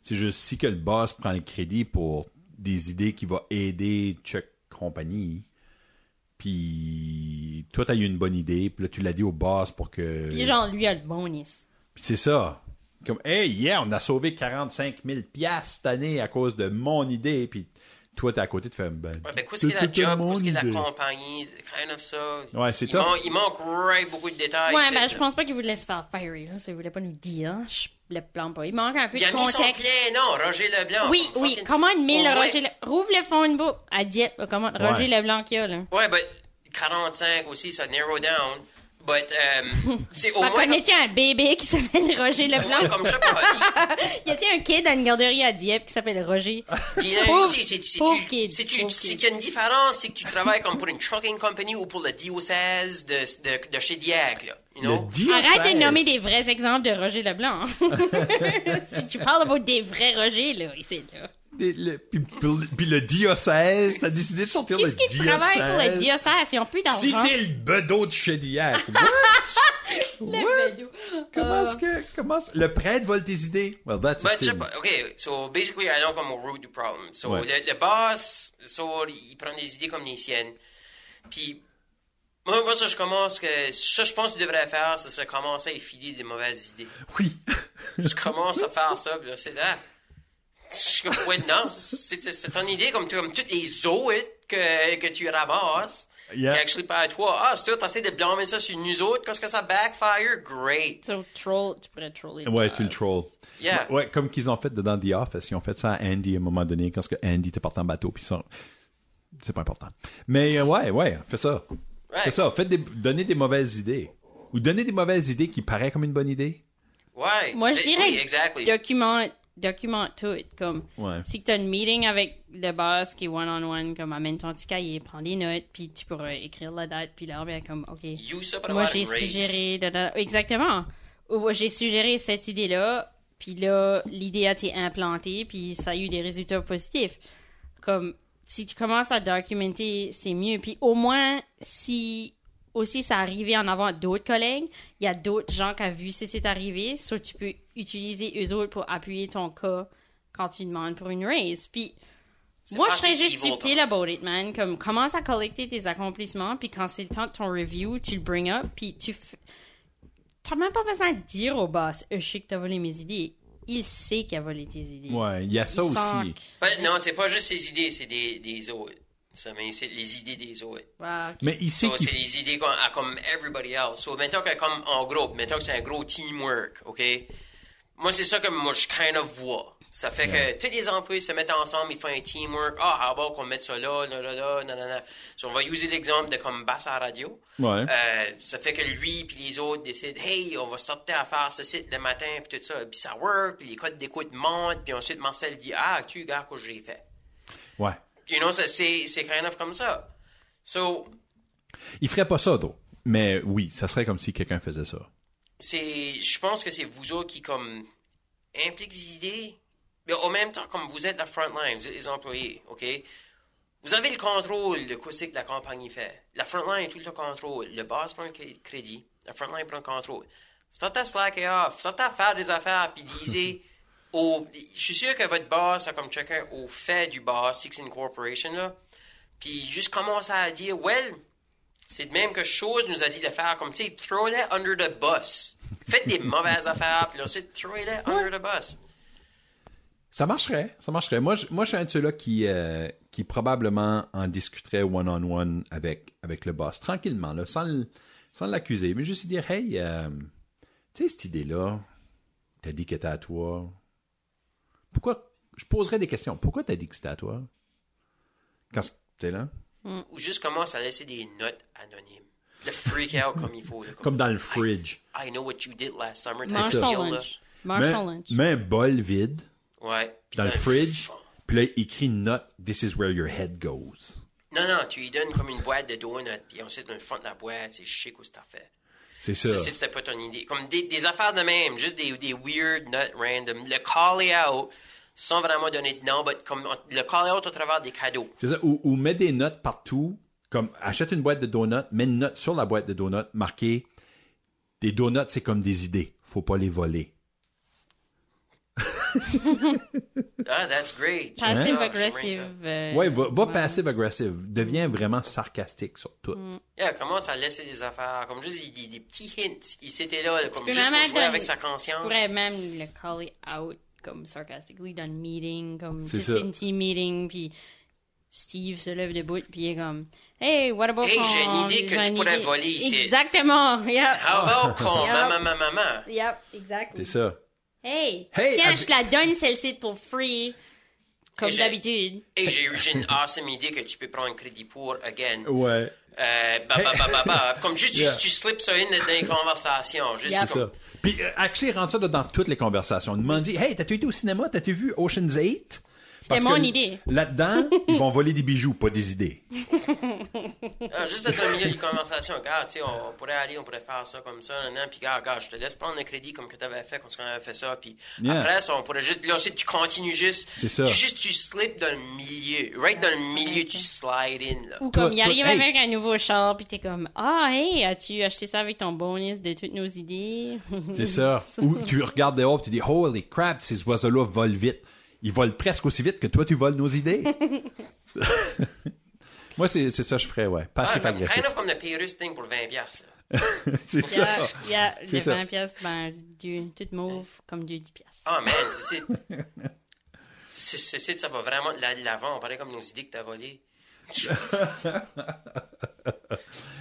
C'est juste si que le boss prend le crédit pour des idées qui vont aider chaque compagnie. Puis toi, t'as eu une bonne idée, puis là, tu l'as dit au boss pour que. Puis genre, lui a le bonus. Puis c'est ça. Comme, hey, yeah, on a sauvé 45 000 piastres cette année à cause de mon idée, puis toi, t'es à côté de faire. Ben, Ouais, ben, qu'est-ce qu'il y a la job, qu'est-ce qu'il a la compagnie, kind of ça. Ouais, c'est manque, il manque right beaucoup de détails. Ouais, ben je pense pas qu'il voulait se faire fiery, là. Ça, il voulait pas nous dire. Je le plante pas. Il manque un peu Il a de mis son contexte. plein nom, Roger Leblanc. Oui, oui. fucking- Commande 1000 Au moins- Roger Le... Rouvre le phone book à Dieppe. Commande Roger Ouais. Leblanc qu'il y a, là. Ouais, ben, 45 aussi, ça narrow down. But, euh, c'est au moins. Connais-tu un bébé qui s'appelle Roger Leblanc? comme pas. y a-t-il un kid à une garderie à Dieppe qui s'appelle Roger? Puis, c'est- qu'il y a une différence, c'est que tu travailles comme pour une trucking company ou pour le diocèse de, de, de chez Dieppe, là. You know? Arrête de nommer des vrais exemples de Roger Leblanc. si tu parles de des vrais Roger, là, ici, là. Le- puis, puis- le diocèse, t'as décidé de sortir le Qu'est-ce qui diocèse. travaille pour le diocèse? Ils ont plus Si d'argent. t'es le bedeau de. Le What? bedeau. Comment Euh, est-ce que, comment le prêtre vole tes idées? Well, that's a But, sin. pas, OK, so basically, I know comme au root du problem. So, Ouais. le, le boss, so, il prend des idées comme les siennes. Puis, moi, moi, ça, je commence que, ça, je pense que tu devrais faire, ce serait commencer à filer des mauvaises idées. Oui. Je commence à faire ça, puis là, c'est là. Comme, ouais, non, c'est c'est- c'est ton idée, comme, comme toutes les autres que, que tu ramasses. Yeah. Qui actually pas à toi. Ah, c'est toi, t'essaies de blâmer ça sur nous autres, qu'est-ce que ça backfire? Great. So, troll, tu pourrais troller. le Ouais, tu le trolls. Yeah. Ouais, comme qu'ils ont fait dans The Office. Ils ont fait ça à Andy à un moment donné, quand ce que Andy était parti en bateau, puis ça... C'est pas important. Mais euh, ouais, ouais, fais ça. Ouais. Fais ça. Faites des... Donnez des mauvaises idées. Ou donnez des mauvaises idées qui paraissent comme une bonne idée. Ouais. Moi, je dirais Oui, exactly. document, document tout. Comme, Ouais. si tu as une meeting avec le boss qui est one-on-one, comme amène ton petit cahier, prends des notes, puis tu pourras écrire la date, puis là, bien comme, OK. Moi, j'ai suggéré. da, da, exactement. J'ai suggéré cette idée-là, puis là, l'idée a été implantée, puis ça a eu des résultats positifs. Comme, si tu commences à documenter, c'est mieux. Puis au moins, si aussi ça arrivé en avant d'autres collègues, il y a d'autres gens qui ont vu si c'est arrivé, soit tu peux utiliser eux autres pour appuyer ton cas quand tu demandes pour une raise. Puis moi, je serais juste subtil about it, man. Comme, commence à collecter tes accomplissements, puis quand c'est le temps de ton review, tu le bring up, puis tu... f- T'as même pas besoin de dire au boss, Euh, je sais que t'as volé mes idées. Il sait qu'il a volé tes idées. Ouais, il y a ça Il aussi. sent Ouais, non, c'est pas juste ses idées, c'est des, des autres. Ça, mais c'est les idées des autres. que- Ouais, ok. Mais sait So, c'est les idées comme, everybody else. So, mettons que comme en groupe, mettons que c'est un gros teamwork, OK? Moi, c'est ça que moi, je kind of vois. Ça fait que tous les employés se mettent ensemble, ils font un teamwork. Ah, how about qu'on mette ça là, là, là, là, nan, nan, nan. So, on va utiliser l'exemple de comme basse à la radio. Ouais. Euh, ça fait que lui puis les autres décident, hey, on va sortir à faire ce site le matin, puis tout ça. Puis ça work, puis les codes d'écoute montent, puis ensuite Marcel dit, ah, tu regardes ce que j'ai fait. Ouais. You know, c'est, c'est kind of comme ça. So, Il ferait pas ça, d'autre. Mais oui, ça serait comme si quelqu'un faisait ça. c'est, je pense que c'est vous autres qui, comme, impliquent les idées, mais en même temps, comme vous êtes la front line, vous êtes les employés, OK? Vous avez le contrôle de quoi c'est que la compagnie fait. La front line, tout le contrôle. Le boss prend le cré- crédit. La front line prend le contrôle. C'est à slacker off. C'est à faire des affaires puis disez au, je suis sûr que votre boss a comme chacun au fait du boss, Six Incorporation, là. Puis juste commence à dire, well, c'est de même que chose nous a dit de faire, comme, tu sais, throw it under the bus. Faites des mauvaises affaires, puis ensuite, throw it under the bus. Ça marcherait, ça marcherait. Moi, je, moi, je suis un de ceux-là qui, euh, qui probablement en discuterait one-on-one avec, avec le boss, tranquillement, là, sans, sans l'accuser, mais juste dire, hey, euh, tu sais, cette idée-là, t'as dit qu'elle était à toi. Pourquoi, je poserais des questions. Pourquoi t'as dit que c'était à toi? Quand t'es là? Ou juste commence à laisser des notes anonymes. Le freak out comme il faut. là, Comme dans le fridge. I know what you did last summer. Mange lunch. Mets, lunch. mets un bol vide Ouais. Dans le fridge, puis là, écrit une note, this is where your head goes. Non, non, tu lui donnes comme une boîte de donuts, puis ensuite, dans le fond de la boîte, c'est chic où c'est fait. C'est ça. Si c'était pas ton idée. Comme des, des affaires de même, juste des, des weird notes random. Le call out, sans vraiment donner de nom, mais comme le call out au travers des cadeaux. C'est ça. Ou, ou mets des notes partout. Comme achète une boîte de donuts, mets une note sur la boîte de donuts marquée Des donuts, c'est comme des idées. Faut pas les voler. Ah, that's great. Passive ça, aggressive. euh, Ouais, va, va passive aggressive. Deviens vraiment sarcastique sur tout. Yeah, commence à laisser des affaires, comme juste des, des- des petits hints. Il s'était là, comme tu peux juste pour jouer avec sa Tu conscience. pourrais même le call out comme sarcastically dans le meeting, comme C'est juste ça. une team meeting, puis Steve se lève debout, puis il est comme Hey, what about Hey, j'ai une idée que tu pourrais idée. voler ici. Exactement. Yep. How about Yep. maman, maman, maman. Yep, exactly. C'est ça. Hey, Hey, tiens, je te la donne celle-ci pour free. Comme d'habitude. Et j'ai eu une awesome idée que tu peux prendre un crédit pour, again. Ouais. Euh, bah, bah, bah, bah, bah. Comme juste, tu- Yeah. tu, slips ça in dans les conversations. Juste Yeah. C'est comme, ça. Puis, actually, rentre ça dans toutes les conversations. Demande dit, hey, t'as-tu été au cinéma? T'as-tu vu Ocean's 8? C'était mon idée. Là-dedans, ils vont voler des bijoux, pas des idées. Ah, juste être dans le milieu des conversations, regarde, tu sais, on pourrait aller, on pourrait faire ça comme ça, nan, nan, puis regarde, regarde, je te laisse prendre le crédit comme que tu avais fait quand on avait fait ça, puis Yeah. après ça, on pourrait juste, là aussi, tu continues juste, C'est ça. tu juste, tu slips dans le milieu, right dans le milieu, tu slide in, là. Ou Toi- comme il toi- arrive hey. avec un nouveau char, puis t'es comme Ah, hey, as-tu acheté ça avec ton bonus de toutes nos idées C'est ça. Ou tu regardes dehors et tu dis, holy crap, ces oiseaux-là volent vite. Ils volent presque aussi vite que toi, tu voles nos idées. Moi, c'est c'est ça que je ferais, ouais. Ah, Passif comme- agressif. kind of comme le Pyrrhus thing pour 20 piastres, là. c'est Yeah, ça. yeah, C'est les ça. 20 pièces, ben, deux, toutes mauves, comme deux 10 pièces. Ah, man, c'est, c'est, c'est, c'est, c'est- ça va vraiment de la- de l'avant, on paraît comme nos idées que t'as volées.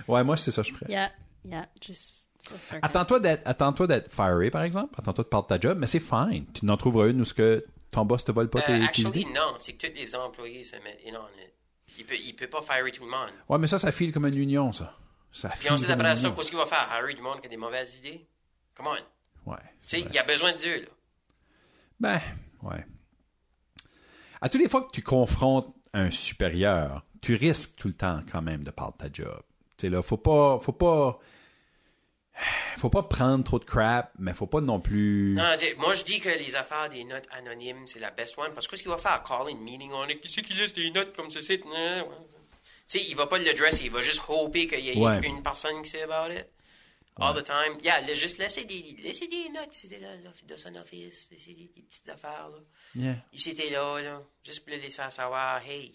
Ouais, moi, c'est ça que je ferais. Yeah, yeah. Attends-toi d'être, attends-toi d'être fiery, par exemple. Attends-toi de perdre ta job, mais c'est fine. Tu n'en trouveras une où ce que ton boss te vole pas tes, Euh, tes actually, idées? non, c'est que tous les employés se mettent in on it. Il peut, il peut pas fire tout le monde. Ouais, mais ça, ça file comme une union, ça. Ça Puis file ensuite, comme après ça, qu'est-ce qu'il va faire? Harry du monde qui a des mauvaises idées? Come on. Ouais. Tu sais, il y a besoin de Dieu, là. Ben, ouais. À toutes les fois que tu confrontes un supérieur, tu risques tout le temps quand même de perdre ta job. Tu sais, là, faut pas, faut pas, faut pas prendre trop de crap, mais faut pas non plus. Non, moi, je dis que les affaires des notes anonymes, c'est la best one. Parce que qu'est-ce qu'il va faire? Call une meeting on it. Qui c'est qui laisse des notes comme ceci? Tu sais, il va pas le dresser. Il va juste hoper qu'il y ait Ouais. une personne qui sait about it. All the time. Yeah, le- juste laisser des, laisser des notes. C'était là, là, de son office. Laisser des, des petites affaires, là. Yeah. Il s'était là, là. Juste pour le laisser savoir, hey,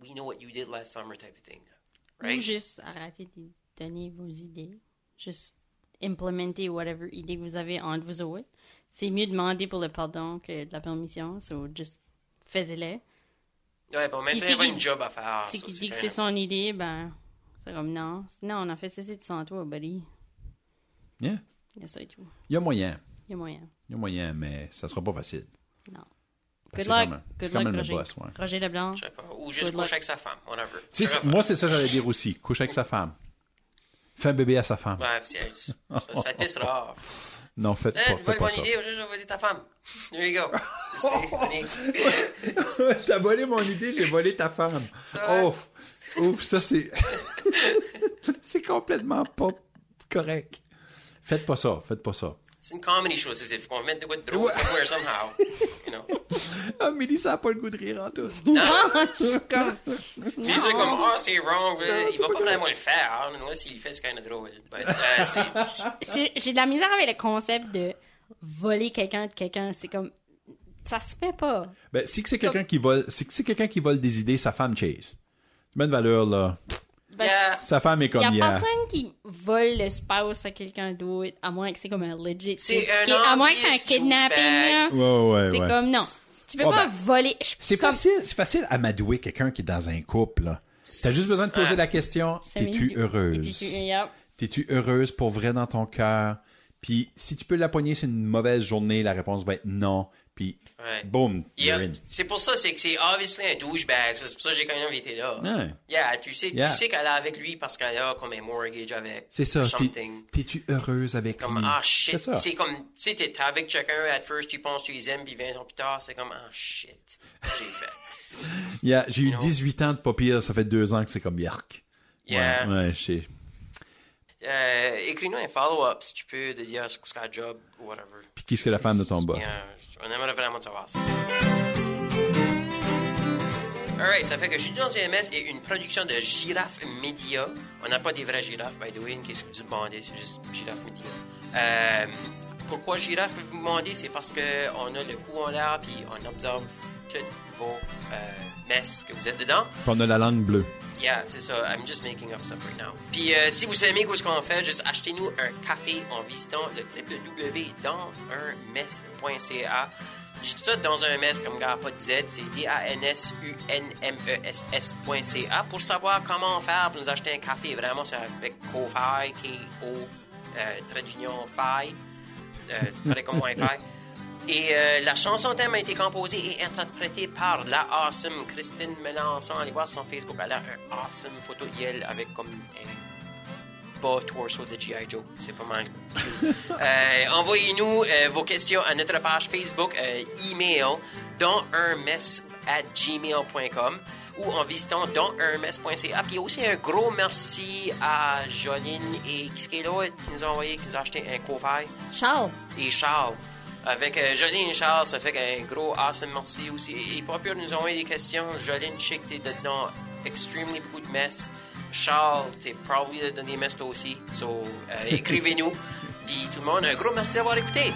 we know what you did last summer type of thing. Ou Right? juste arrêter de donner vos idées. Juste implémenter whatever idée que vous avez entre vous autres. C'est mieux demander pour le pardon que de la permission. So, just faites-le. Ouais, bon, maintenant, il y a une job à faire. Si qui dit que c'est son idée, ben, c'est comme non. Non, on a fait ça, c'est sans toi, buddy. Yeah. Il y a ça et tout. Il y a moyen. Il y a moyen. Il y a moyen, mais ça sera pas facile. Non. Good luck. quand même- c'est Good quand luck, même le Roger. boss, ouais. Roger Leblanc. Je sais pas. Ou juste coucher avec sa femme, va moi, c'est ça que j'allais dire aussi. Couche avec sa femme. Fais un bébé à sa femme. Ouais, ça, ça te pissera off. Non, faites Eh, pas, faites une pas bonne ça. idée, je vais voler ta femme. There you go. C'est- T'as volé mon idée, j'ai volé ta femme. Ça va? Ouf. Ouf, ça c'est. c'est complètement pas correct. Faites pas ça, faites pas ça. C'est une comedy show, c'est il faut qu'on mette de quoi de drôle somewhere, somehow. You know? Ah, Mélissa a pas le goût de rire en tout. Comme- Puis c'est comme, ah, c'est wrong, euh, il va pas vraiment le faire, hein, unless il fait, c'est kind of drôle. Euh, J'ai de la misère avec le concept de voler quelqu'un de quelqu'un. C'est comme. Ça se fait pas. Ben, si c'est quelqu'un qui vole, si c'est quelqu'un qui vole des idées, sa femme chase. Tu mets de valeur là. Ben, Yeah. Sa femme est Il comme y a personne qui vole le spouse à quelqu'un d'autre, à moins que c'est comme un legit. C'est un À moins que c'est un kidnapping. Ouais, ouais, C'est ouais. comme, non. Tu peux Oh, pas ben, voler. C'est comme- facile, c'est facile à m'adouer quelqu'un qui est dans un couple là. T'as juste besoin de poser Ouais. la question t'es-tu heureuse? T'es-tu- heureuse pour vrai dans ton cœur? Puis si tu peux la pogner, c'est une mauvaise journée, la réponse va être non. Puis Ouais. in. C'est pour ça, c'est que c'est obviously un douchebag. C'est pour ça que j'ai quand même été là. Ouais. Yeah, tu sais, Yeah. tu sais qu'elle est avec lui parce qu'elle a comme un mortgage avec. C'est ça. T'es-tu heureuse avec Comme, lui? ah shit. C'est comme, tu sais, t'es avec quelqu'un, at first, tu penses, tu les aimes, puis 20 ans plus tard, c'est comme, ah shit. J'ai fait. Yeah, j'ai eu know. 18 ans de pas pire, ça fait deux ans que c'est comme yark. Yeah. Ouais, ouais, je sais. Euh, Écris-nous un follow-up si tu peux, de dire ce qu'est job ou whatever. Puis qui est-ce que la femme de ton boss? Yeah, on aimerait vraiment savoir ça. Alright, ça fait que Julie dans CMS est une production de Girafe Media. On n'a pas des vrais girafes, by the way, qu'est-ce que vous demandez, c'est juste Girafe Media. Euh, pourquoi Girafe, vous vous demandez, c'est parce qu'on a le cou en l'air, puis on observe toutes vos euh, messes que vous êtes dedans. On a la langue bleue. Yeah, c'est ça. I'm just making up stuff right now. Puis euh, si vous aimez ce qu'on fait, juste achetez-nous un café en visitant le www.dansunmess.ca. Juste tout dans un mess comme gars, pas de Z, c'est D-A-N-S-U-N-M-E-S-S.ca pour savoir comment faire pour nous acheter un café. Vraiment, c'est avec Ko-Fi, K-O, euh, Fi. Euh, pareil comme Wi-Fi. Et euh, la chanson thème a été composée et interprétée par la awesome Christine Melançon. Allez voir son Facebook, elle a un awesome photo d'elle avec comme un bas torso de G.I. Joe. C'est pas mal. Euh, Envoyez-nous euh, vos questions à notre page Facebook, euh, email, dans un mess at gmail.com ou en visitant donsunmess.ca. Puis aussi un gros merci à Joline et qui est là, qui nous a envoyé, qui nous a acheté un couvert Charles, et Charles. Avec euh, Joline et Charles, ça fait un gros awesome merci aussi. Et, et de nous envoyer des questions. Sais que t'es dedans extremely beaucoup de messes. Charles, t'es probably dedans des messes toi aussi. So, euh, écrivez-nous. Puis tout le monde, un gros merci d'avoir écouté.